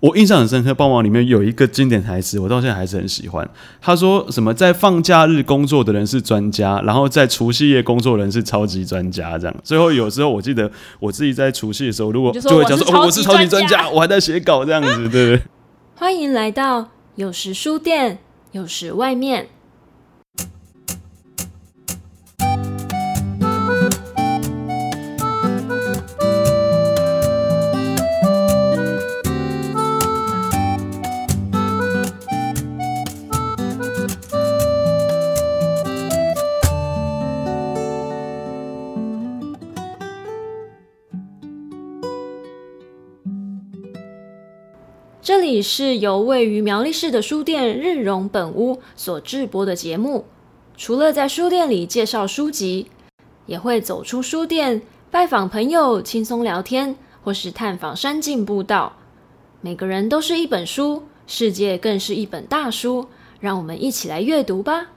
我印象很深刻，帮忙里面有一个经典台词，我到现在还是很喜欢。他说什么，在放假日工作的人是专家，然后在除夕夜工作的人是超级专家，这样。最后有时候我记得我自己在除夕的时候，如果就会讲说，哦，我是超级专家，我还在写稿这样子，对不对？欢迎来到有时书店，有时外面。这里是由位于苗栗市的书店日荣本屋所制播的节目。除了在书店里介绍书籍，也会走出书店拜访朋友、轻松聊天，或是探访山径步道。每个人都是一本书，世界更是一本大书。让我们一起来阅读吧。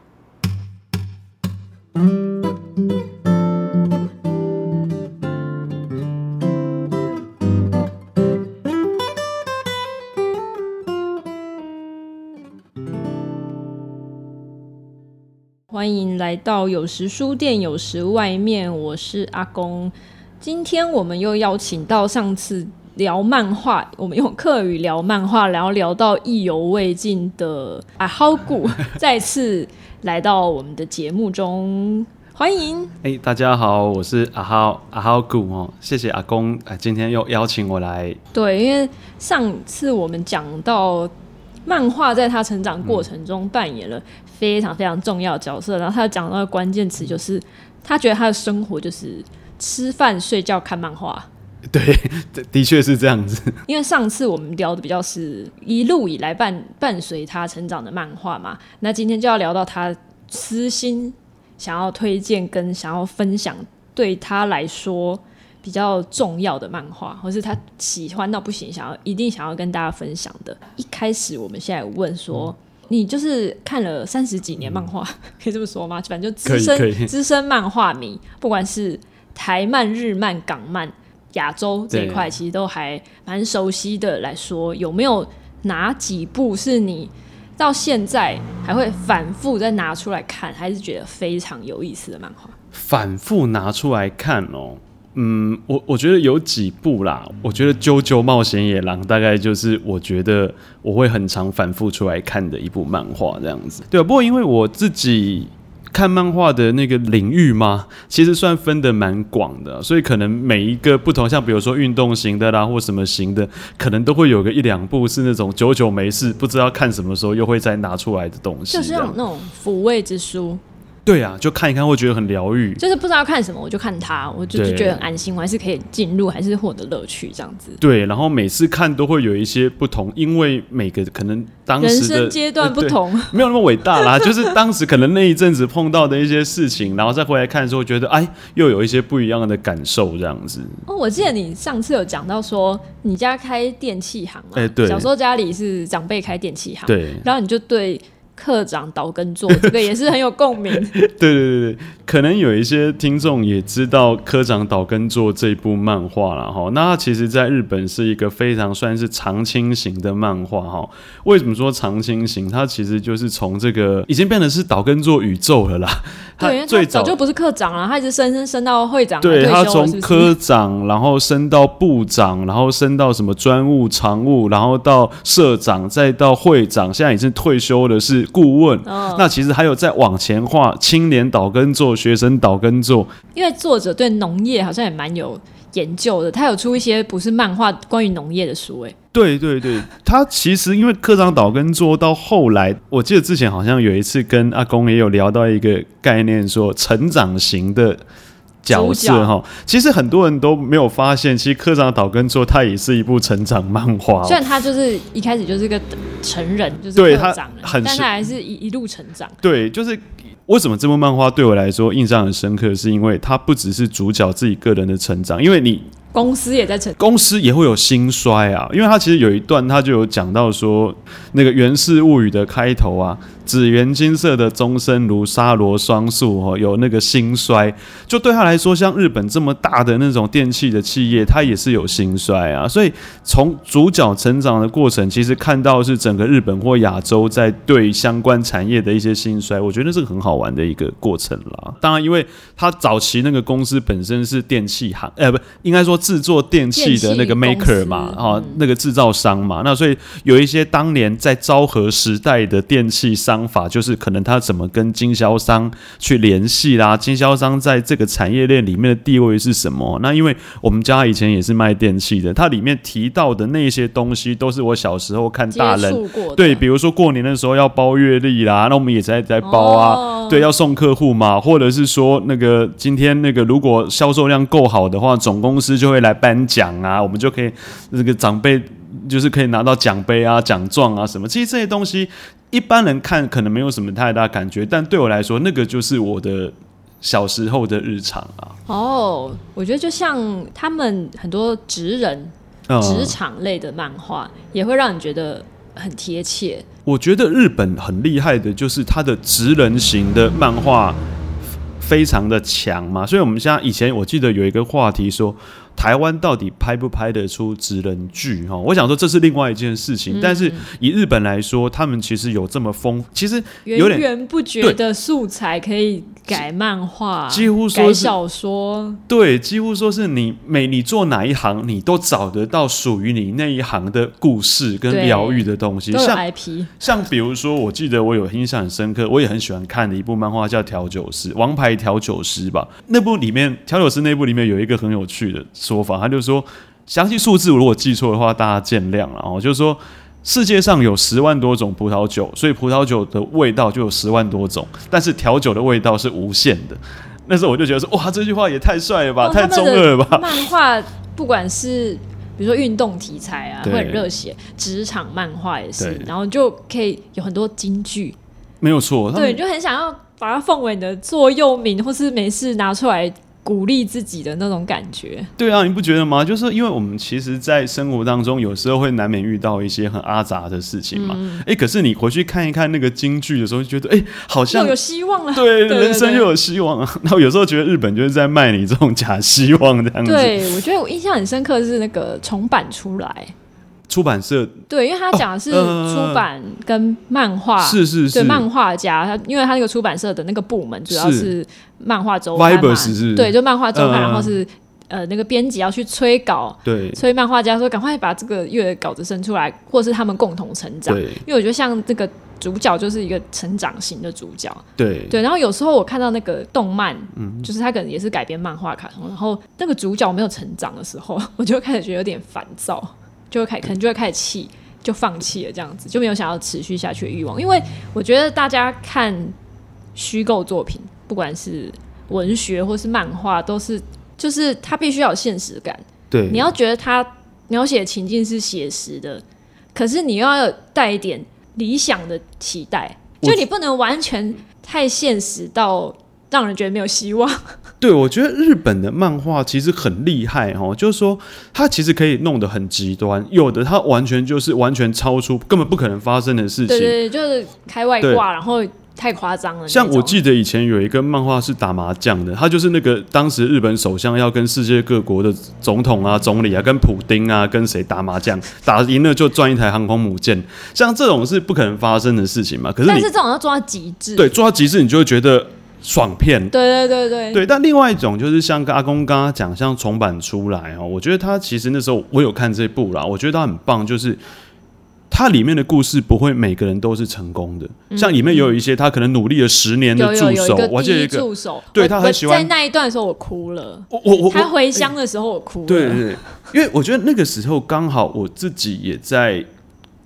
欢迎来到有时书店，有时外面。我是阿公。今天我们又邀请到上次聊漫画，我们用客语聊漫画，然后聊到意犹未尽的阿浩古，再次来到我们的节目中。欢迎！哎，大家好，我是阿浩阿浩古哦。谢谢阿公，哎，今天又邀请我来。对，因为上次我们讲到。漫画在他成长过程中扮演了非常非常重要的角色，嗯、然后他讲到的关键词就是，他觉得他的生活就是吃饭、睡觉、看漫画。对，的确是这样子。因为上次我们聊的比较是一路以来伴伴随他成长的漫画嘛，那今天就要聊到他私心想要推荐跟想要分享对他来说。比较重要的漫画，或是他喜欢到不行，想要一定想要跟大家分享的。一开始，我们现在问说，嗯、你就是看了三十几年漫画，嗯、可以这么说吗？反正就资深资深漫画迷，不管是台漫、日漫、港漫、亚洲这一块，其实都还蛮熟悉的。来说，有没有哪几部是你到现在还会反复再拿出来看，还是觉得非常有意思的漫画？反复拿出来看哦。嗯，我我觉得有几部啦。我觉得《啾啾冒险野狼》大概就是我觉得我会很常反复出来看的一部漫画这样子。对啊，不过因为我自己看漫画的那个领域嘛，其实算分的蛮广的，所以可能每一个不同，像比如说运动型的啦，或什么型的，可能都会有个一两部是那种久久没事，不知道看什么时候又会再拿出来的东西，就是那种抚慰之书。对啊，就看一看会觉得很疗愈。就是不知道看什么，我就看它，我就就觉得很安心，我还是可以进入，还是获得乐趣这样子。对，然后每次看都会有一些不同，因为每个可能当时的人生阶段不同，呃，没有那么伟大啦。就是当时可能那一阵子碰到的一些事情，然后再回来看的时候，觉得哎，又有一些不一样的感受这样子。哦，我记得你上次有讲到说，你家开电器行嘛？哎，对，小时候家里是长辈开电器行，对，然后你就对。课长岛根做这个也是很有共鸣。对对对对，可能有一些听众也知道科长岛根做这部漫画了哈。那它其实在日本是一个非常算是长青型的漫画哈。为什么说长青型？它其实就是从这个已经变成是岛根做宇宙了啦。对，最早就不是课长了，他一直升升升到会长。对，他从科长，然后升到部长，然后升到什么专务、常务，然后到社长，再到会长，现在已经退休的，是顾问。哦、那其实还有在往前画，青年岛根座、学生岛根座。因为作者对农业好像也蛮有研究的，他有出一些不是漫画关于农业的书，哎。对对对，他其实因为课长岛根座到后来，我记得之前好像有一次跟阿公也有聊到一个概念，说成长型的角色哈。其实很多人都没有发现，其实科长岛根座它也是一部成长漫画。虽然他就是一开始就是个成人，就是课长，但他还是一一路成长。对，就是为什么这部漫画对我来说印象很深刻，是因为它不只是主角自己个人的成长，因为你。公司也在成，公司也会有兴衰啊，因为他其实有一段他就有讲到说，那个《源氏物语》的开头啊。紫圆金色的钟声如沙罗双树哦，有那个兴衰，就对他来说，像日本这么大的那种电器的企业，它也是有兴衰啊。所以从主角成长的过程，其实看到是整个日本或亚洲在对相关产业的一些兴衰，我觉得是很好玩的一个过程啦。当然，因为他早期那个公司本身是电器行，呃，不，应该说制作电器的那个 maker 嘛，啊，那个制造商嘛，那所以有一些当年在昭和时代的电器商。法就是可能他怎么跟经销商去联系啦，经销商在这个产业链里面的地位是什么？那因为我们家以前也是卖电器的，它里面提到的那些东西都是我小时候看大人对，比如说过年的时候要包月历啦，那我们也在在包啊，哦、对，要送客户嘛，或者是说那个今天那个如果销售量够好的话，总公司就会来颁奖啊，我们就可以那个长辈就是可以拿到奖杯啊、奖状啊什么，其实这些东西。一般人看可能没有什么太大感觉，但对我来说，那个就是我的小时候的日常啊。哦，我觉得就像他们很多职人、职场类的漫画，也会让你觉得很贴切。我觉得日本很厉害的，就是他的职人型的漫画非常的强嘛。所以我们现在以前我记得有一个话题说。台湾到底拍不拍得出职人剧？哈，我想说这是另外一件事情。嗯、但是以日本来说，他们其实有这么丰，其实有点源源不绝的素材可以改漫画，几乎说改小说。对，几乎说是你每你做哪一行，你都找得到属于你那一行的故事跟疗愈的东西。像 IP，像比如说，我记得我有印象很深刻，我也很喜欢看的一部漫画叫《调酒师》，王牌调酒师吧。那部里面，调酒师那部里面有一个很有趣的。说法，他就说，详细数字如果记错的话，大家见谅了。哦，就是说，世界上有十万多种葡萄酒，所以葡萄酒的味道就有十万多种，但是调酒的味道是无限的。那时候我就觉得说，哇，这句话也太帅了吧，哦、太中二了吧！漫画不管是比如说运动题材啊，会很热血，职场漫画也是，然后就可以有很多金句，没有错。对，你就很想要把它奉为你的座右铭，或是没事拿出来。鼓励自己的那种感觉，对啊，你不觉得吗？就是因为我们其实，在生活当中，有时候会难免遇到一些很阿杂的事情嘛。哎、嗯欸，可是你回去看一看那个京剧的时候，就觉得哎、欸，好像有希望了。对，人生又有希望啊。然后有时候觉得日本就是在卖你这种假希望这样子。对，我觉得我印象很深刻的是那个重版出来。出版社对，因为他讲的是出版跟漫画、哦呃，是是是，对漫画家，他因为他那个出版社的那个部门主要是。漫画周刊嘛，是。对，就漫画周刊，呃、然后是呃那个编辑要去催稿，对，催漫画家说赶快把这个月的稿子生出来，或是他们共同成长。因为我觉得像这个主角就是一个成长型的主角，对。对。然后有时候我看到那个动漫，嗯，就是他可能也是改编漫画卡通，然后那个主角没有成长的时候，我就开始觉得有点烦躁。就会开，可能就会开始气，就放弃了，这样子就没有想要持续下去的欲望。因为我觉得大家看虚构作品，不管是文学或是漫画，都是就是它必须要有现实感。对，你要觉得它描写的情境是写实的，可是你又要带一点理想的期待，就你不能完全太现实到让人觉得没有希望。对，我觉得日本的漫画其实很厉害哦，就是说它其实可以弄得很极端，有的它完全就是完全超出根本不可能发生的事情，对对，就是开外挂，然后太夸张了。像我记得以前有一个漫画是打麻将的，他就是那个当时日本首相要跟世界各国的总统啊、总理啊、跟普丁啊、跟谁打麻将，打赢了就赚一台航空母舰，像这种是不可能发生的事情嘛。可是，但是这种要做到极致，对，做到极致，你就会觉得。爽片，对对对对。对，但另外一种就是像阿公刚刚讲，像重版出来哦，我觉得他其实那时候我有看这部啦，我觉得他很棒，就是它里面的故事不会每个人都是成功的，嗯、像里面有一些他可能努力了十年的助手，我记得一个助手，对他很喜欢在那一段的时候我哭了，我我我他回乡的时候我哭了，对对对，因为我觉得那个时候刚好我自己也在。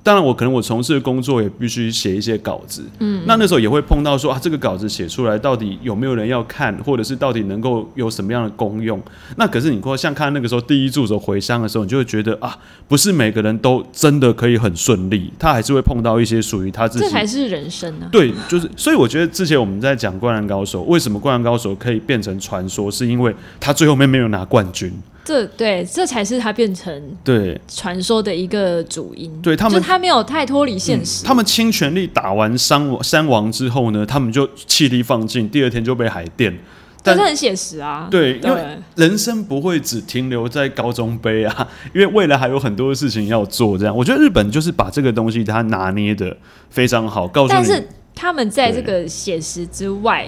当然，我可能我从事的工作也必须写一些稿子，嗯，那那时候也会碰到说啊，这个稿子写出来到底有没有人要看，或者是到底能够有什么样的功用？那可是你说像看那个时候第一助手回乡的时候，你就会觉得啊，不是每个人都真的可以很顺利，他还是会碰到一些属于他自己。这才是人生呢、啊。对，就是所以我觉得之前我们在讲《灌篮高手》，为什么《灌篮高手》可以变成传说，是因为他最后面没有拿冠军。这对，这才是他变成对传说的一个主因。对他们，就他没有太脱离现实。嗯、他们倾全力打完山山王之后呢，他们就气力放尽，第二天就被海电。但是很写实啊。对，因为人生不会只停留在高中杯啊，因为未来还有很多事情要做。这样，我觉得日本就是把这个东西他拿捏的非常好，告诉你。但是他们在这个写实之外。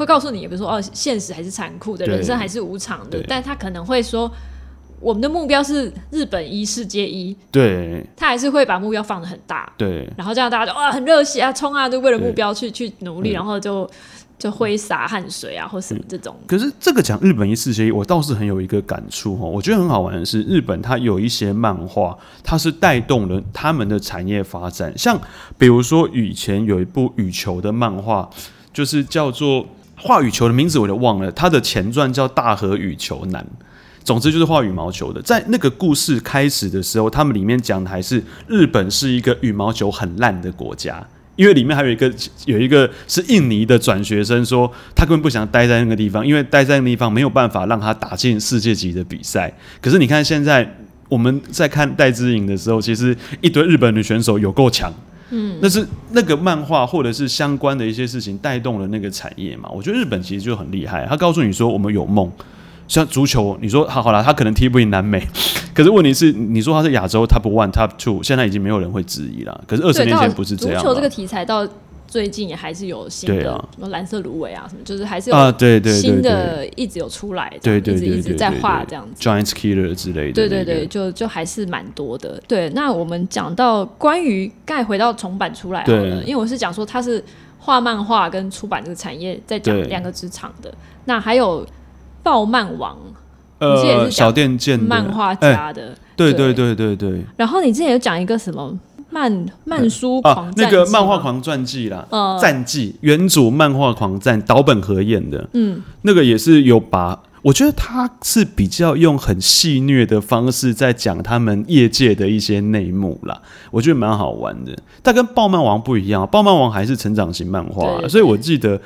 会告诉你，比如说哦，现实还是残酷的，人生还是无常的。但他可能会说，我们的目标是日本一，世界一。对，他还是会把目标放的很大。对，然后这样大家就哇，很热血啊，冲啊，就为了目标去去努力，然后就就挥洒汗水啊，或什么这种。可是这个讲日本一，世界一，我倒是很有一个感触哈。我觉得很好玩的是，日本它有一些漫画，它是带动了他们的产业发展。像比如说以前有一部羽球的漫画，就是叫做。画羽球的名字我都忘了，他的前传叫《大和羽球男》，总之就是画羽毛球的。在那个故事开始的时候，他们里面讲的还是日本是一个羽毛球很烂的国家，因为里面还有一个有一个是印尼的转学生说，他根本不想待在那个地方，因为待在那个地方没有办法让他打进世界级的比赛。可是你看现在我们在看戴资颖的时候，其实一堆日本的选手有够强。嗯，那是那个漫画或者是相关的一些事情带动了那个产业嘛？我觉得日本其实就很厉害，他告诉你说我们有梦，像足球，你说好好了，他可能踢不赢南美，可是问题是你说他是亚洲 top one top two，现在已经没有人会质疑了。可是二十年前不是这样。足球这个题材到。最近也还是有新的，什么蓝色芦苇啊，什么就是还是有新的，一直有出来，对对，一直一直在画这样子。Giants Killer 之类的，对对对，就就还是蛮多的。对，那我们讲到关于盖回到重版出来好了，因为我是讲说它是画漫画跟出版这个产业在讲两个职场的。那还有爆漫王，呃，小畑健漫画家的，对对对对对。然后你之前有讲一个什么？漫漫书狂、啊、那个漫画狂传记啦，战、呃、记原主漫画狂战岛本和彦的，嗯，那个也是有把，我觉得他是比较用很戏谑的方式在讲他们业界的一些内幕啦，我觉得蛮好玩的。但跟暴漫王不一样，暴漫王还是成长型漫画，所以我记得。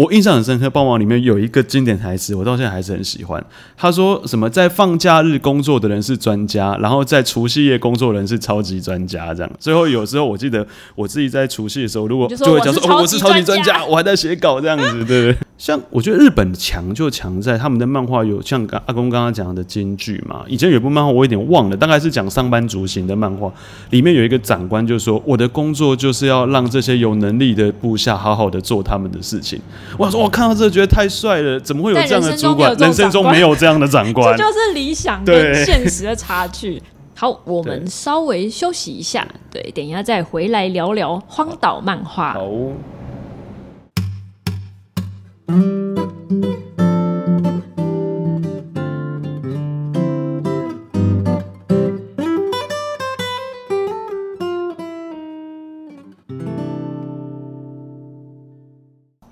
我印象很深刻，《帮忙》里面有一个经典台词，我到现在还是很喜欢。他说什么，在放假日工作的人是专家，然后在除夕夜工作的人是超级专家，这样。最后有时候我记得我自己在除夕的时候，如果就会讲说，哦，我是超级专家，我还在写稿这样子，对不对？像我觉得日本强就强在他们的漫画有像刚阿公刚刚讲的京剧嘛。以前有部漫画我有点忘了，大概是讲上班族型的漫画，里面有一个长官就说：“我的工作就是要让这些有能力的部下好好的做他们的事情。”我说：“我看到这个觉得太帅了，怎么会有这样的主管？人生中没有这样的长官，这就是理想跟现实的差距。”好，我们稍微休息一下，对，等一下再回来聊聊荒岛漫画。好。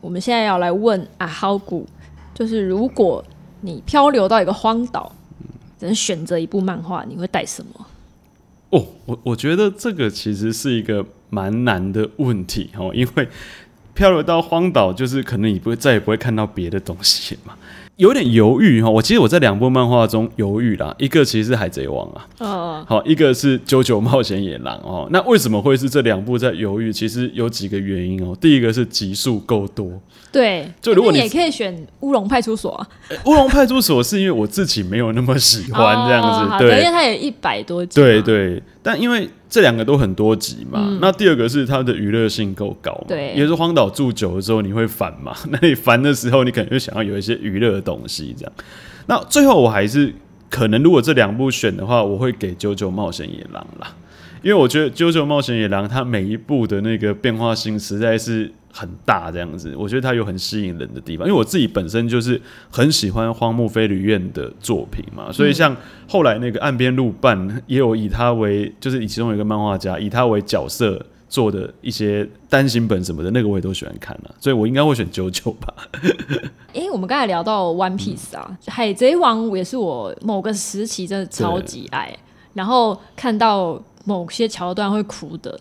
我们现在要来问阿豪谷，就是如果你漂流到一个荒岛，只能选择一部漫画，你会带什么？哦，我我觉得这个其实是一个蛮难的问题哦，因为。漂流到荒岛，就是可能你不会再也不会看到别的东西嘛。有点犹豫哈，我其实我在两部漫画中犹豫啦，一个其实是海贼王啊，哦，好，一个是九九冒险野狼哦。那为什么会是这两部在犹豫？其实有几个原因哦。第一个是集数够多，对，就如果你也可以选乌龙派出所啊。乌龙派出所是因为我自己没有那么喜欢这样子，哦、对，因为它有一百多集，对对。但因为这两个都很多集嘛，嗯、那第二个是它的娱乐性够高，对，也是荒岛住久了之后你会烦嘛？那你烦的时候，你可能就想要有一些娱乐的东西这样。那最后我还是可能，如果这两部选的话，我会给《九九冒险野狼》啦，因为我觉得《九九冒险野狼》它每一部的那个变化性实在是。很大这样子，我觉得它有很吸引人的地方，因为我自己本身就是很喜欢荒木飞吕彦的作品嘛，所以像后来那个岸边露伴也有以他为，就是以其中一个漫画家以他为角色做的一些单行本什么的，那个我也都喜欢看了，所以我应该会选九九吧。哎、欸，我们刚才聊到 One Piece 啊，海贼王也是我某个时期真的超级爱，然后看到某些桥段会哭的。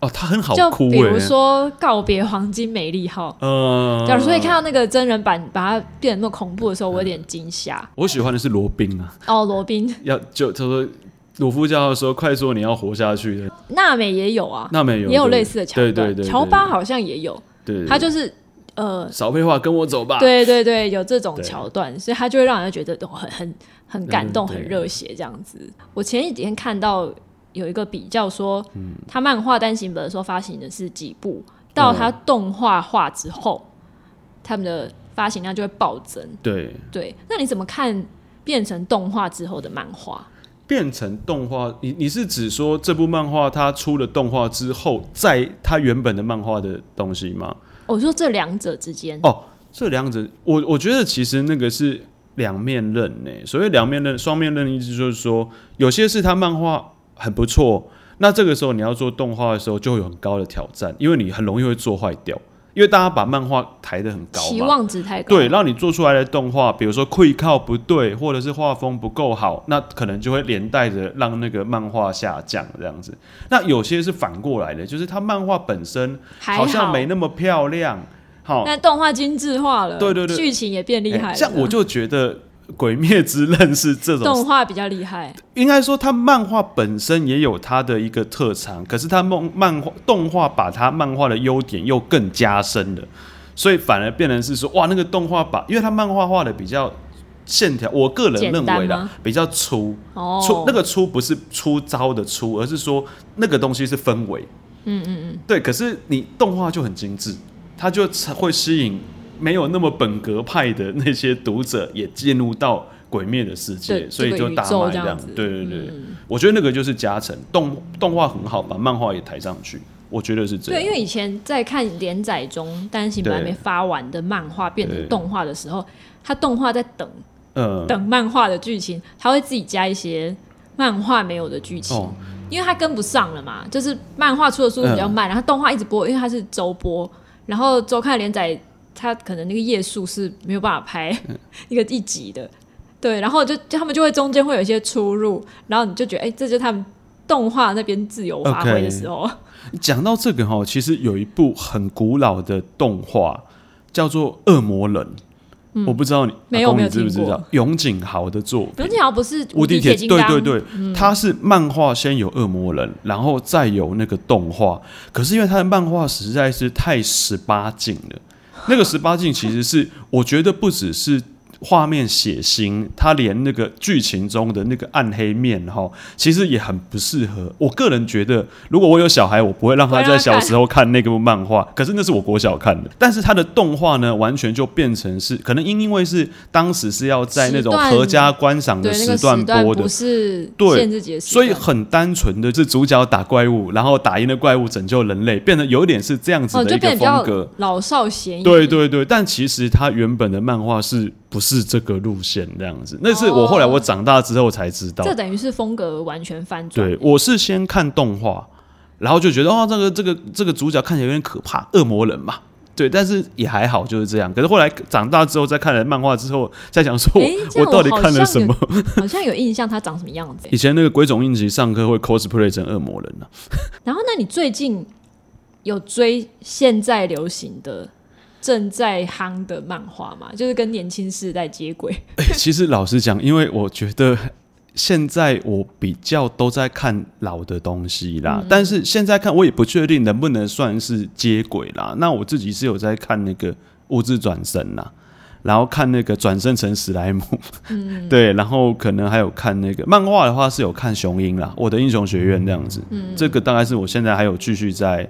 哦，他很好就，比如说告别黄金美丽号，嗯，假如说一看到那个真人版把它变得那么恐怖的时候，我有点惊吓。我喜欢的是罗宾啊，哦，罗宾。要就他说鲁夫叫他说快说你要活下去的，娜美也有啊，娜美有也有类似的桥段，对对对，乔巴好像也有，对，他就是。呃，少废话，跟我走吧。对对对，有这种桥段，所以他就会让人觉得都很很很感动，很热血这样子。我前几天看到有一个比较说，嗯、他漫画单行本的时候发行的是几部，到他动画化之后，嗯、他们的发行量就会暴增。对对，那你怎么看变成动画之后的漫画？变成动画，你你是指说这部漫画它出了动画之后，在它原本的漫画的东西吗？我说这两者之间哦，这两者，我我觉得其实那个是两面刃呢。所谓两面刃、双面刃的意思就是说，有些是他漫画很不错，那这个时候你要做动画的时候就会有很高的挑战，因为你很容易会做坏掉。因为大家把漫画抬得很高，期望值太高，对，让你做出来的动画，比如说溃靠不对，或者是画风不够好，那可能就会连带着让那个漫画下降这样子。那有些是反过来的，就是它漫画本身好像没那么漂亮，好，那动画精致化了，对对对，剧情也变厉害了，欸。像我就觉得。《鬼灭之刃》是这种动画比较厉害，应该说它漫画本身也有它的一个特长，可是它漫漫画动画把它漫画的优点又更加深了，所以反而变成是说哇，那个动画把，因为它漫画画的比较线条，我个人认为的比较粗，哦、粗那个粗不是粗糙的粗，而是说那个东西是氛围，嗯嗯嗯，对，可是你动画就很精致，它就会吸引。没有那么本格派的那些读者也进入到鬼灭的世界，所以就大卖这样子。对对对，嗯、我觉得那个就是加成，动动画很好，把漫画也抬上去，我觉得是这样。对，因为以前在看连载中单行本还没发完的漫画变成动画的时候，它动画在等，呃、等漫画的剧情，它会自己加一些漫画没有的剧情，哦、因为它跟不上了嘛。就是漫画出的速度比较慢，呃、然后动画一直播，因为它是周播，然后周刊连载。他可能那个页数是没有办法拍 一个一集的，对，然后就他们就会中间会有一些出入，然后你就觉得，哎、欸，这就是他们动画那边自由发挥的时候。讲、okay. 到这个哈，其实有一部很古老的动画叫做《恶魔人》，嗯、我不知道你没有没有知不知道？永井豪的作品，永井豪不是无敌铁金刚？对对对，嗯、他是漫画先有恶魔人，然后再有那个动画，可是因为他的漫画实在是太十八禁了。那个十八禁其实是，我觉得不只是画面血腥，它连那个剧情中的那个暗黑面哈，其实也很不适合。我个人觉得，如果我有小孩，我不会让他在小时候看那个漫画。可是那是我国小看的，但是他的动画呢，完全就变成是可能因因为是当时是要在那种合家观赏的时段播的，不是限制级的时段，所以很单纯的是主角打怪物，然后打赢了怪物拯救人类，变得有点是这样子的一个风格，老少咸宜。对对对，但其实他原本的漫画是。不是这个路线这样子，那是我后来我长大之后才知道。哦、这等于是风格完全翻转。对，我是先看动画，然后就觉得哦，这个这个这个主角看起来有点可怕，恶魔人嘛。对，但是也还好，就是这样。可是后来长大之后，再看了漫画之后，再想说我，到底看了什么？好像有印象，他长什么样子？以前那个鬼冢英吉上课会 cosplay 成恶魔人呢、啊。然后，那你最近有追现在流行的？正在夯的漫画嘛，就是跟年轻世代接轨。欸，其实老实讲，因为我觉得现在我比较都在看老的东西啦，嗯、但是现在看我也不确定能不能算是接轨啦。那我自己是有在看那个《物质转生》啦，然后看那个转生成史莱姆，嗯、对，然后可能还有看那个漫画的话是有看雄鹰啦，《我的英雄学院》这样子。嗯，这个大概是我现在还有继续在。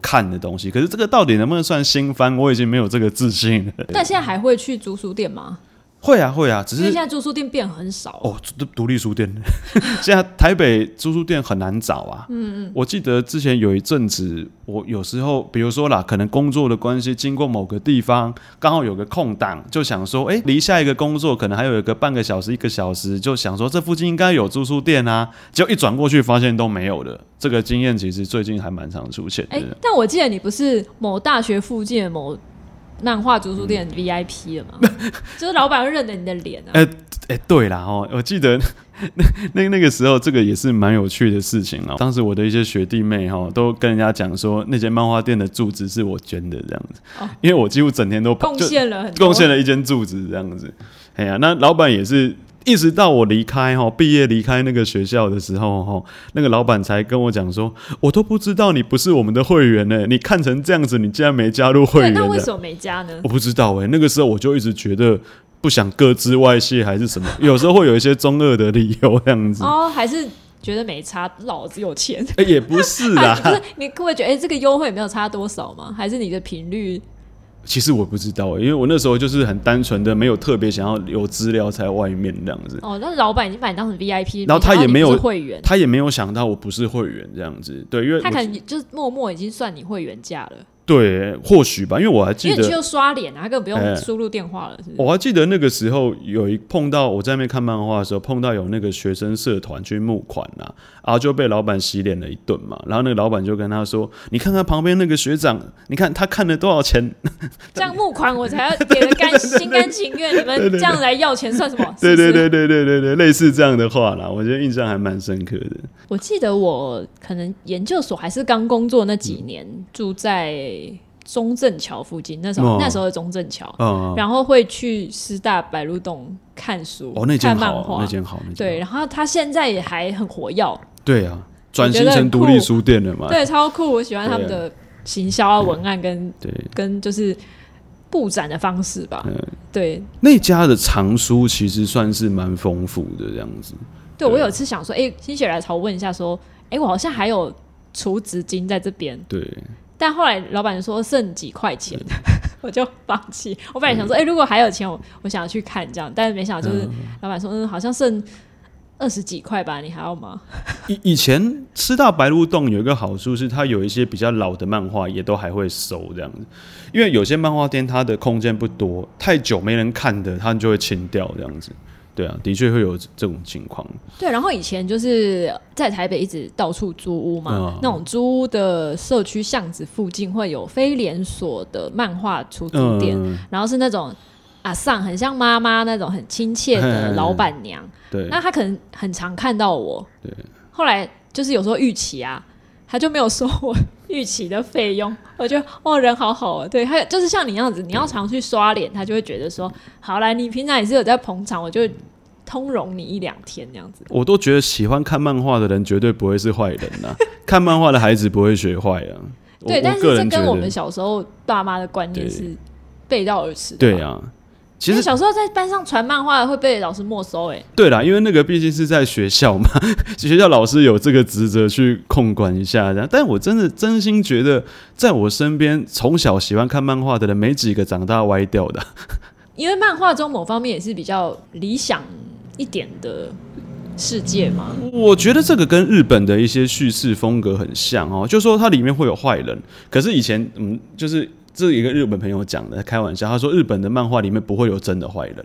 看的东西，可是这个到底能不能算新番？我已经没有这个自信了。但现在还会去租书店吗？会啊，会啊，只是因为现在租书店变很少哦，独独立书店，现在台北租书店很难找啊。嗯嗯，我记得之前有一阵子，我有时候，比如说啦，可能工作的关系，经过某个地方，刚好有个空档，就想说，哎、欸，离下一个工作可能还有一个半个小时、一个小时，就想说这附近应该有租书店啊，结果一转过去发现都没有了。这个经验其实最近还蛮常出现的。但我记得你不是某大学附近的某。漫画租书店 VIP 了吗？就是老板会认得你的脸啊。哎哎、对啦哦，我记得 那那那个时候，这个也是蛮有趣的事情啊。当时我的一些学弟妹哈，都跟人家讲说，那间漫画店的柱子是我捐的这样子，哦、因为我几乎整天都贡献了贡献了一间柱子这样子。哎呀，那老板也是。一直到我离开哈，毕业离开那个学校的时候哈，那个老板才跟我讲说，我都不知道你不是我们的会员呢。你看成这样子，你竟然没加入会员？那为什么没加呢？我不知道哎、欸，那个时候我就一直觉得不想各自外泄还是什么，有时候会有一些中二的理由这样子。哦，还是觉得没差，老子有钱？欸、也不是啊，不是你会不会觉得哎、欸，这个优惠没有差多少吗？还是你的频率？其实我不知道，因为我那时候就是很单纯的，没有特别想要留资料在外面这样子。哦，那老板已经把你当成 VIP，然后他也没有会员，他也没有想到我不是会员这样子。对，因为他可能就是默默已经算你会员价了。对，或许吧，因为我还记得，因为你就刷脸啊，他根本不用输入电话了是？我还记得那个时候有一碰到我在那边看漫画的时候，碰到有那个学生社团去募款啊，然后就被老板洗脸了一顿嘛。然后那个老板就跟他说：“你看看旁边那个学长，你看他看了多少钱？这样募款我才要给的甘心甘情愿，你们这样来要钱算什么？对对对对对对对，类似这样的话啦，我觉得印象还蛮深刻的。我记得我可能研究所还是刚工作那几年，嗯、住在。中正桥附近，那时候、哦、那时候的中正桥，哦、然后会去师大白鹿洞看书，哦，那间好，那间好，对，然后他现在也还很活跃，对啊，转型成独立书店了嘛，对，超酷，我喜欢他们的行销啊、文案跟对，跟就是布展的方式吧，对，那家的藏书其实算是蛮丰富的这样子，对，我有一次想说，哎，心血来潮问一下，说，哎，我好像还有储值金在这边，对。但后来老板说剩几块钱，我就放弃。我本来想说，哎、欸，如果还有钱，我我想要去看这样，但是没想到就是老板说，嗯，好像剩二十几块吧，你还要吗？以以前吃大白鹿洞有一个好处是，它有一些比较老的漫画也都还会收这样子，因为有些漫画店它的空间不多，太久没人看的，它就会清掉这样子。对啊，的确会有这种情况。对，然后以前就是在台北一直到处租屋嘛，嗯、那种租屋的社区巷子附近会有非连锁的漫画出租店，嗯、然后是那种阿桑很像妈妈那种很亲切的老板娘。对，那他可能很常看到我。对，后来就是有时候预期啊。他就没有收我预期的费用，我觉得哦，人好好啊，对，他就是像你样子，你要常去刷脸，他就会觉得说，好来，你平常也是有在捧场，我就通融你一两天这样子。我都觉得喜欢看漫画的人绝对不会是坏人呐、啊，看漫画的孩子不会学坏啊。对，但是这跟我们小时候爸妈的观念是背道而驰。对啊。其实小时候在班上传漫画会被老师没收哎。对啦，因为那个毕竟是在学校嘛，学校老师有这个职责去控管一下这样。但我真的真心觉得，在我身边从小喜欢看漫画的人，没几个长大歪掉的。因为漫画中某方面也是比较理想一点的世界嘛。我觉得这个跟日本的一些叙事风格很像哦，就说它里面会有坏人，可是以前嗯就是。这是一个日本朋友讲的，开玩笑，他说日本的漫画里面不会有真的坏人，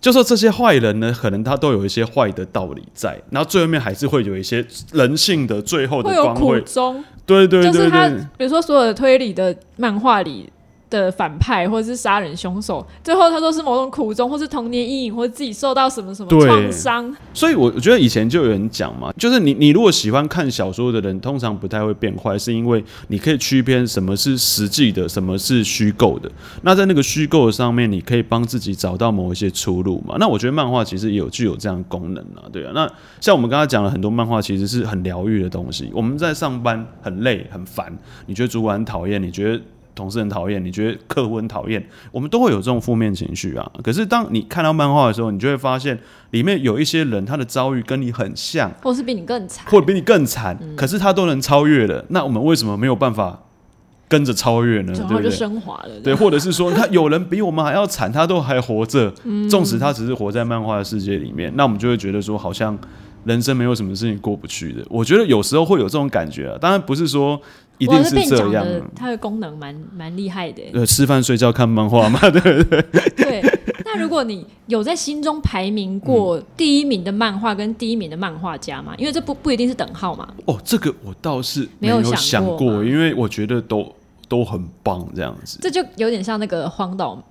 就说这些坏人呢，可能他都有一些坏的道理在，然后最后面还是会有一些人性的最后的光辉。会有苦衷。对对对对，就是他，比如说所有的推理的漫画里。的反派或者是杀人凶手，最后他都是某种苦衷，或是童年阴影，或者自己受到什么什么创伤。所以我我觉得以前就有人讲嘛，就是你你如果喜欢看小说的人，通常不太会变坏，是因为你可以区别什么是实际的，什么是虚构的。那在那个虚构的上面，你可以帮自己找到某一些出路嘛。那我觉得漫画其实也有具有这样的功能啊，对啊。那像我们刚刚讲了很多漫画，其实是很疗愈的东西。我们在上班很累很烦，你觉得主管很讨厌，你觉得。同事很讨厌，你觉得客户很讨厌，我们都会有这种负面情绪啊。可是当你看到漫画的时候，你就会发现里面有一些人，他的遭遇跟你很像，或是比你更惨，或者比你更惨，嗯、可是他都能超越了。那我们为什么没有办法跟着超越呢？然后就升华了，对，或者是说，他有人比我们还要惨，他都还活着，纵使他只是活在漫画的世界里面，那我们就会觉得说，好像人生没有什么事情过不去的。我觉得有时候会有这种感觉啊，当然不是说。一定是这样的，它的功能蛮蛮厉害的。呃，吃饭、睡觉、看漫画嘛，对不对？对。那如果你有在心中排名过第一名的漫画跟第一名的漫画家吗？因为这不不一定是等号嘛。哦，这个我倒是没有想过，因为我觉得都都很棒，这样子。这就有点像那个荒岛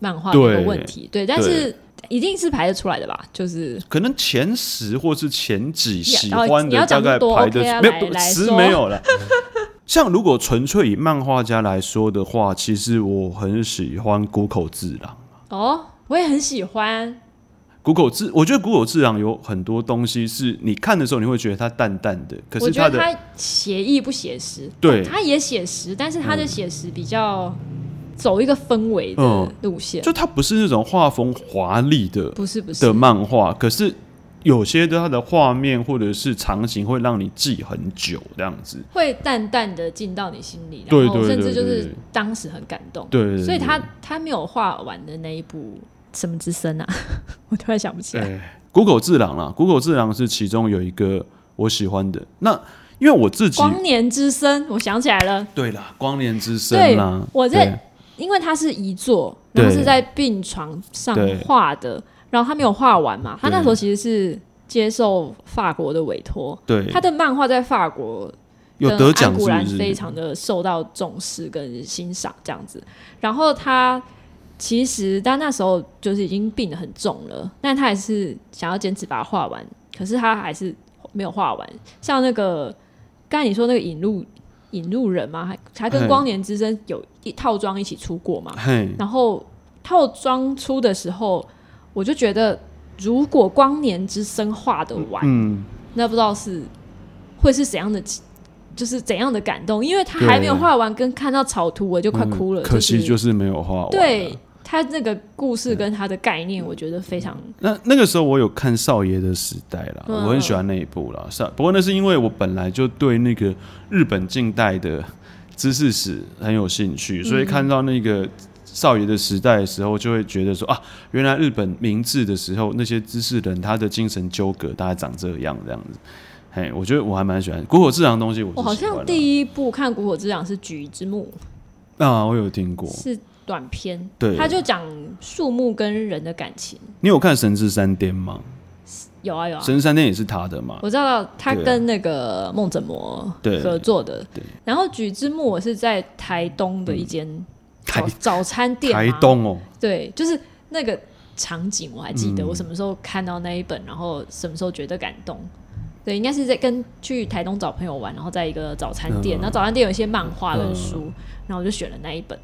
漫画的问题，对，对。但是一定是排得出来的吧？就是可能前十或是前几喜要欢的大概排的、OK 啊、没有十没有了。像如果纯粹以漫画家来说的话，其实我很喜欢谷口治郎。哦，我也很喜欢谷口治。我觉得谷口治郎有很多东西是你看的时候你会觉得他淡淡的，可是他的他写意不写实。对，他也写实，但是他的写实比较走一个氛围的路线，嗯、就他不是那种画风华丽的，不是不是的漫画，可是。有些的它的画面或者是场景会让你记很久，这样子会淡淡的进到你心里，对，然后甚至就是当时很感动。对，对，对，所以他他没有画完的那一部什么之森啊，我突然想不起来。谷口治郎啦，谷口治郎是其中有一个我喜欢的。那因为我自己光年之森，我想起来了。对啦，光年之森啦，我在因为它是遗作，然后是在病床上画的。然后他没有画完嘛，他那时候其实是接受法国的委托，对，他的漫画在法国有得奖，固然非常的受到重视跟欣赏这样子。然后他其实但那时候就是已经病得很重了，但他还是想要坚持把它画完，可是他还是没有画完。像那个刚才你说那个引路引路人嘛，还还跟光年之声有一套装一起出过嘛，然后套装出的时候。我就觉得，如果光年之森画的完，嗯，那不知道是会是怎样的，就是怎样的感动，因为他还没有画完，跟看到草图我就快哭了。嗯就是、可惜就是没有画完。对他那个故事跟他的概念，我觉得非常。那那个时候我有看少爷的时代了，嗯，我很喜欢那一部了。是，不过那是因为我本来就对那个日本近代的知识史很有兴趣，所以看到那个。少爷的时代的时候，就会觉得说啊，原来日本明治的时候那些知识人他的精神纠葛大概长这样这样子。嘿，我觉得我还蛮喜欢古火之郎的东西我。我好像第一部看古火之郎是《菊之木》啊，我有听过，是短片，对，他就讲树木跟人的感情。你有看《神之山巅》吗？有啊有啊，《神之山巅》也是他的嘛？我知道他跟那个梦枕魔合作的。对，然后《菊之木》我是在台东的一间、嗯。早早餐店，台东哦，对，就是那个场景，我还记得。我什么时候看到那一本，然后什么时候觉得感动？对，应该是在跟去台东找朋友玩，然后在一个早餐店，然后早餐店有一些漫画跟书，然后我就选了那一本，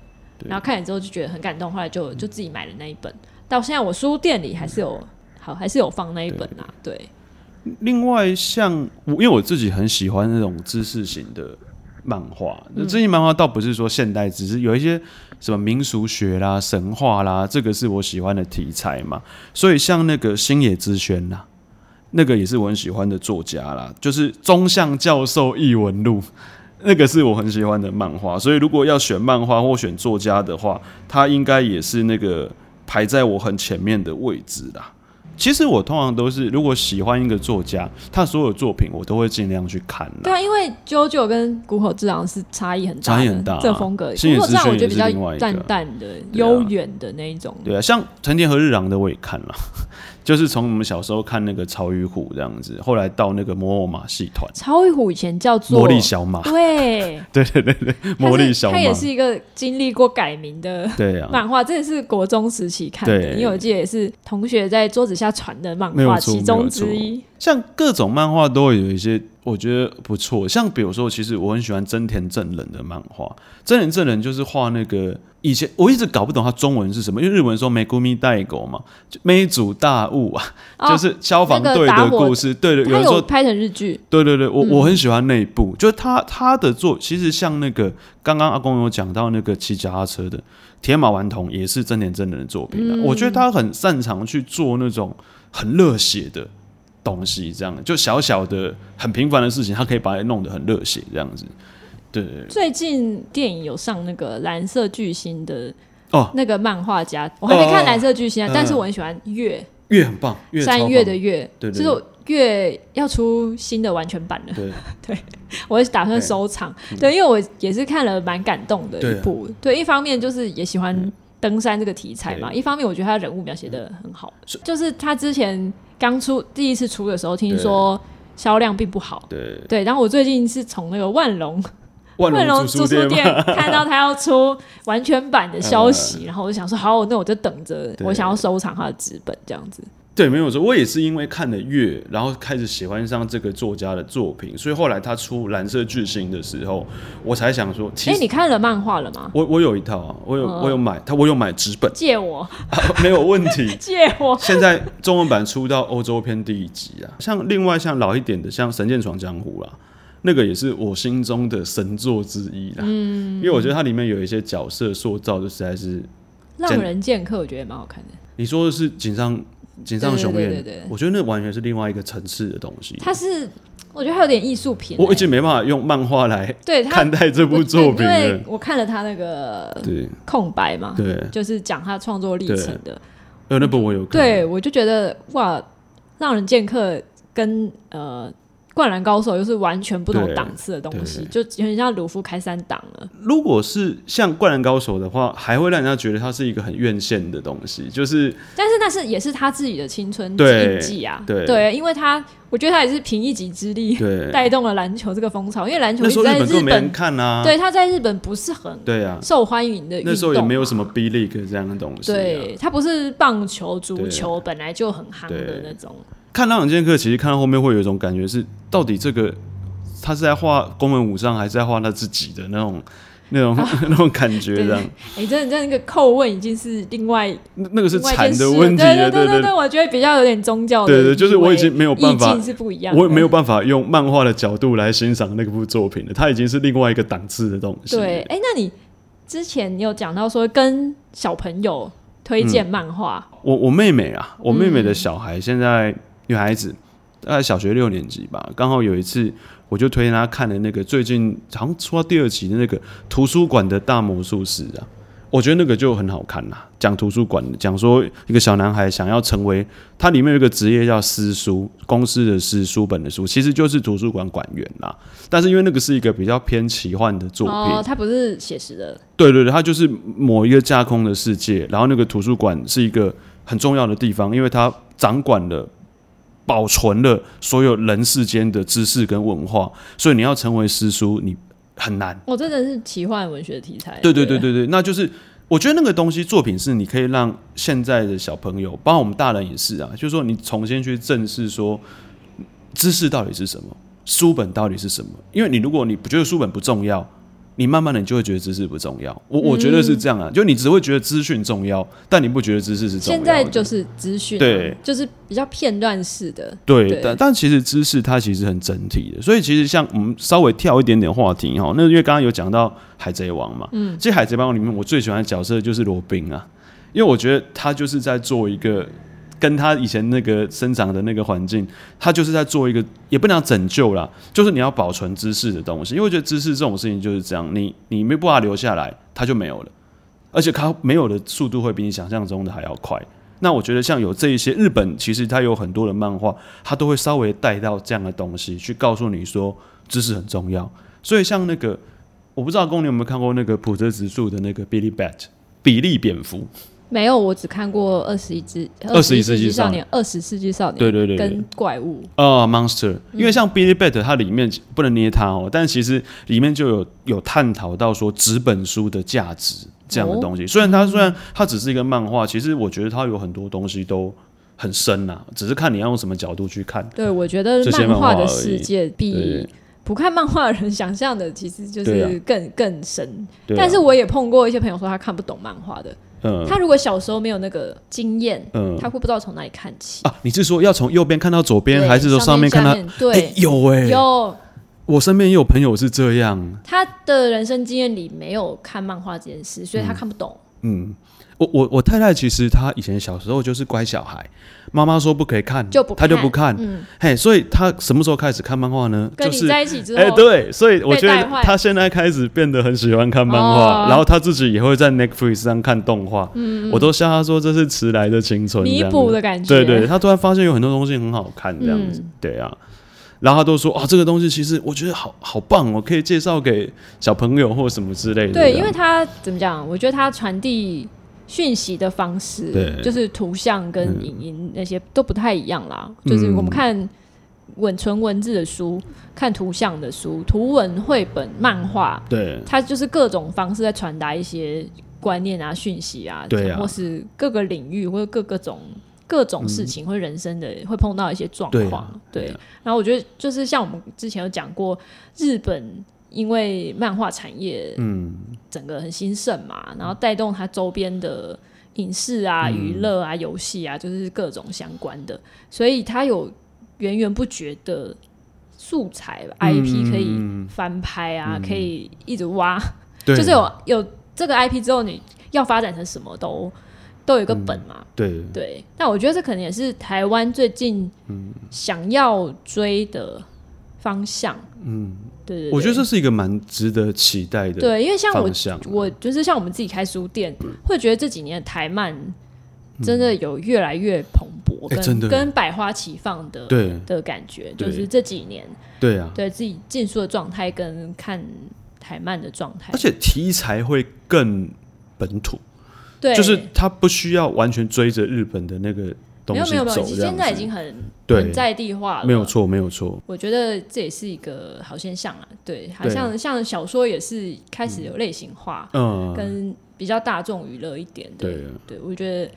然后看了之后就觉得很感动，后来就就自己买了那一本。到现在我书店里还是有，好还是有放那一本啊。对。另外，像我因为我自己很喜欢那种知识型的。漫画，那这些漫画倒不是说现代，只是有一些什么民俗学啦、神话啦，这个是我喜欢的题材嘛。所以像那个星野之轩啦，那个也是我很喜欢的作家啦，就是中向教授异闻录，那个是我很喜欢的漫画。所以如果要选漫画或选作家的话，他应该也是那个排在我很前面的位置啦。其实我通常都是，如果喜欢一个作家，他所有作品我都会尽量去看。对啊，因为 JoJo 跟谷口智郎是差异很大，差异很大，这个风格。谷口智郎我觉得比较淡淡的、悠远的那一种。对啊，像藤田和日郎的我也看了。就是从我们小时候看那个超与虎这样子，后来到那个魔偶马戏团。超与虎以前叫做魔力小马，对对对对对，魔力小马，它也是一个经历过改名的对啊漫画，这也是国中时期看的，因为我记得也是同学在桌子下传的漫画其中之一。像各种漫画都会有一些。我觉得不错，像比如说，其实我很喜欢真田正人的漫画。真田正人就是画那个以前我一直搞不懂他中文是什么，因为日文说“梅谷咪代狗”嘛，就梅主大物啊，哦、就是消防队的故事。那个、对对，有时候拍成日剧。对对对，我、嗯、我很喜欢那一部，就是他他的作，其实像那个刚刚阿公有讲到那个骑脚踏车的铁马顽童，也是真田正人的作品。我觉得他很擅长去做那种很热血的。东西这样，就小小的很平凡的事情，他可以把它弄得很热血这样子。对，最近电影有上那个蓝色巨星的哦，那个漫画家，我还没看蓝色巨星啊，但是我很喜欢月。月很棒，三月的月，对，就是月要出新的完全版了。对，对我也是打算收藏。对，因为我也是看了蛮感动的一部。对，一方面就是也喜欢登山这个题材嘛，一方面我觉得他人物描写的很好，就是他之前。刚出第一次出的时候，听说销量并不好。对对，然后我最近是从那个万隆 万万荣租书店 看到他要出完全版的消息，呃、然后我就想说，好，那我就等着，我想要收藏他的纸本这样子。对，没有错，我也是因为看了月，然后开始喜欢上这个作家的作品，所以后来他出《蓝色巨星》的时候，我才想说，其实，哎，你看了漫画了吗？我我有一套啊，我有、嗯、我有买，他我有买纸本，借我、啊，没有问题，借我。现在中文版出到欧洲篇第一集啊，像另外像老一点的，像《神剑闯江湖》啦，那个也是我心中的神作之一啦，嗯，因为我觉得它里面有一些角色塑造就实在是浪人剑客，我觉得也蛮好看的。你说的是井上？井上雄彦，对对对对，我觉得那完全是另外一个层次的东西。它是，我觉得它有点艺术品。我已经没办法用漫画来对看待这部作品了，因为我看了他那个对空白嘛，对，就是讲他创作历程的。呃，那本我有看，对我就觉得哇，让人剑客跟呃。灌篮高手又是完全不同档次的东西，就有点像鲁夫开三档了。如果是像灌篮高手的话，还会让人家觉得它是一个很院线的东西，就是。但是那是也是他自己的青春印记啊，对，对，因为他我觉得他也是凭一己之力带动了篮球这个风潮，因为篮球一直在日本，日本看啊，对，他在日本不是很对啊。受欢迎的那时候也没有什么 B League 这样的东西，对，他不是棒球、足球本来就很夯的那种。看《浪人剑客》，其实看到后面会有一种感觉是，到底这个他是在画宫本武藏，还是在画他自己的那种、那种、啊、那种感觉？这样，哎，真的，在那个叩问已经是另外那那个是禅的问题了，对对对对，我觉得比较有点宗教的，对对，就是我已经没有办法是不一样，我也没有办法用漫画的角度来欣赏那部作品了，它已经是另外一个档次的东西。对，哎，那你之前你有讲到说跟小朋友推荐漫画，我我妹妹啊，我妹妹的小孩现在。女孩子大概小学六年级吧，刚好有一次，我就推荐她看了那个最近好像出到第二集的那个图书馆的大魔术师啊，我觉得那个就很好看啦，讲图书馆，讲说一个小男孩想要成为，它里面有一个职业叫私书，公司的司书本的书，其实就是图书馆馆员啦。但是因为那个是一个比较偏奇幻的作品，哦，它不是写实的，对对对，它就是某一个架空的世界，然后那个图书馆是一个很重要的地方，因为它掌管了。保存了所有人世间的知识跟文化，所以你要成为诗书，你很难。我、哦、真的是奇幻文学的题材。对对对对对，那就是我觉得那个东西作品是你可以让现在的小朋友，包括我们大人也是啊，就是说你重新去正视说知识到底是什么，书本到底是什么？因为你如果你不觉得书本不重要。你慢慢的，你就会觉得知识不重要。我我觉得是这样啊，嗯、就你只会觉得资讯重要，但你不觉得知识是重要。现在就是资讯，对，就是比较片段式的。对，对但但其实知识它其实很整体的，所以其实像我们稍微跳一点点话题哈，那因为刚刚有讲到海贼王嘛，嗯，其实海贼王里面我最喜欢的角色就是罗宾啊，因为我觉得他就是在做一个。跟他以前那个生长的那个环境，他就是在做一个，也不能拯救啦，就是你要保存知识的东西，因为我觉得知识这种事情就是这样，你你没办法留下来，它就没有了，而且它没有的速度会比你想象中的还要快。那我觉得像有这一些日本，其实它有很多的漫画，它都会稍微带到这样的东西，去告诉你说知识很重要。所以像那个，我不知道公你有没有看过那个普泽直树的那个 Billy Bat 比利蝙蝠。没有，我只看过二十一只二十一世纪少年，二十世纪少年，对对对，跟怪物啊、uh,，Monster。因为像 Billy Bat 它里面不能捏它哦，但其实里面就有有探讨到说纸本书的价值这样的东西。哦、虽然它虽然它只是一个漫画，其实我觉得它有很多东西都很深呐、啊，只是看你要用什么角度去看。对，我觉得漫画的世界比不看漫画的人想象的其实就是更、啊、更深。啊、但是我也碰过一些朋友说他看不懂漫画的。嗯，他如果小时候没有那个经验，嗯，他会不知道从哪里看起啊？你是说要从右边看到左边，还是说上面看到？对，欸、有哎、欸，有。我身边也有朋友是这样，他的人生经验里没有看漫画这件事，所以他看不懂。嗯。嗯我我我太太其实她以前小时候就是乖小孩，妈妈说不可以看，就不她就不看，嗯，嘿，所以他什么时候开始看漫画呢？跟你在一起之后，哎，对，所以我觉得他现在开始变得很喜欢看漫画，然后他自己也会在 Netflix 上看动画，嗯，我都笑他说这是迟来的青春，弥补的感觉，对对，他突然发现有很多东西很好看这样子，对啊，然后他都说啊，这个东西其实我觉得好好棒，我可以介绍给小朋友或什么之类的，对，因为他怎么讲？我觉得他传递。讯息的方式，对。就是图像跟影音那些都不太一样啦。嗯、就是我们看文纯文字的书，看图像的书，图文绘本、漫画，对，它就是各种方式在传达一些观念啊、讯息啊，对啊，或是各个领域或者各各种各种事情或人生的、嗯、会碰到一些状况，对，啊对，对。啊。然后我觉得就是像我们之前有讲过，日本因为漫画产业，嗯，整个很兴盛嘛，然后带动它周边的影视啊、娱乐啊、游戏啊，就是各种相关的，所以它有。源源不绝的素材，IP 可以翻拍啊，嗯、可以一直挖，就是有有这个 IP 之后，你要发展成什么都都有一个本嘛。嗯、对。对，那我觉得这可能也是台湾最近想要追的方向。嗯，对，对对，我觉得这是一个蛮值得期待的。对，因为像我，我就是像我们自己开书店，嗯、会觉得这几年的台漫真的有越来越蓬勃。跟跟百花齐放的对。的感觉，就是这几年对啊，对自己进书的状态跟看台漫的状态，而且题材会更本土，对，就是他不需要完全追着日本的那个东西走，现在已经很很在地化了，没有错，没有错。我觉得这也是一个好现象啊，对，好像像小说也是开始有类型化，嗯，跟比较大众娱乐一点，对，对我觉得。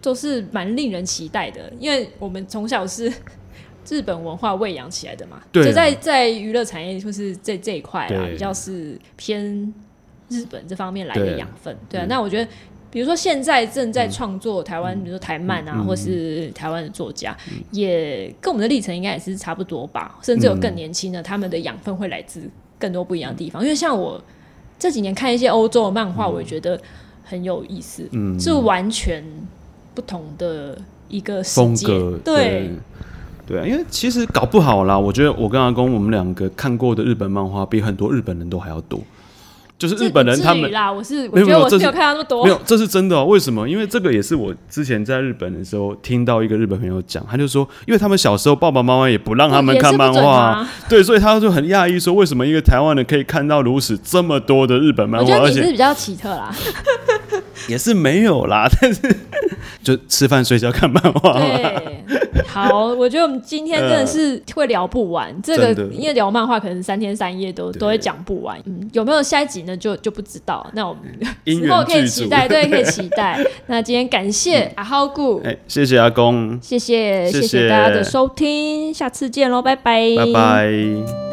都是蛮令人期待的，因为我们从小是 日本文化喂养起来的嘛，对啊、就在在娱乐产业就是这这一块啊，比较是偏日本这方面来的养分，对，对啊。嗯、那我觉得，比如说现在正在创作台湾，嗯、比如说台漫啊，嗯、或是台湾的作家，嗯、也跟我们的历程应该也是差不多吧，甚至有更年轻的，他们的养分会来自更多不一样的地方。嗯、因为像我这几年看一些欧洲的漫画，我也觉得很有意思，嗯，是完全。不同的一个风格，对。对，对啊，因为其实搞不好啦，我觉得我跟阿公我们两个看过的日本漫画比很多日本人都还要多。就是日本人他们啦，我是我觉得我是没有看到那么多，没有，这是真的哦。为什么？因为这个也是我之前在日本的时候听到一个日本朋友讲，他就说，因为他们小时候爸爸妈妈也不让他们看漫画，对，所以他就很讶异说，为什么一个台湾人可以看到如此这么多的日本漫画？而且是比较奇特啦，也是没有啦，但是 就吃饭睡觉看漫画。对，好，我觉得我们今天真的是会聊不完，这个因为聊漫画可能三天三夜都都会讲不完。嗯，有没有下一集？呢就就不知道，那我们之后可以期待，对，可以期待。那今天感谢阿浩顾，哎，谢谢阿公，谢谢谢谢大家的收听，下次见喽，拜拜，拜拜。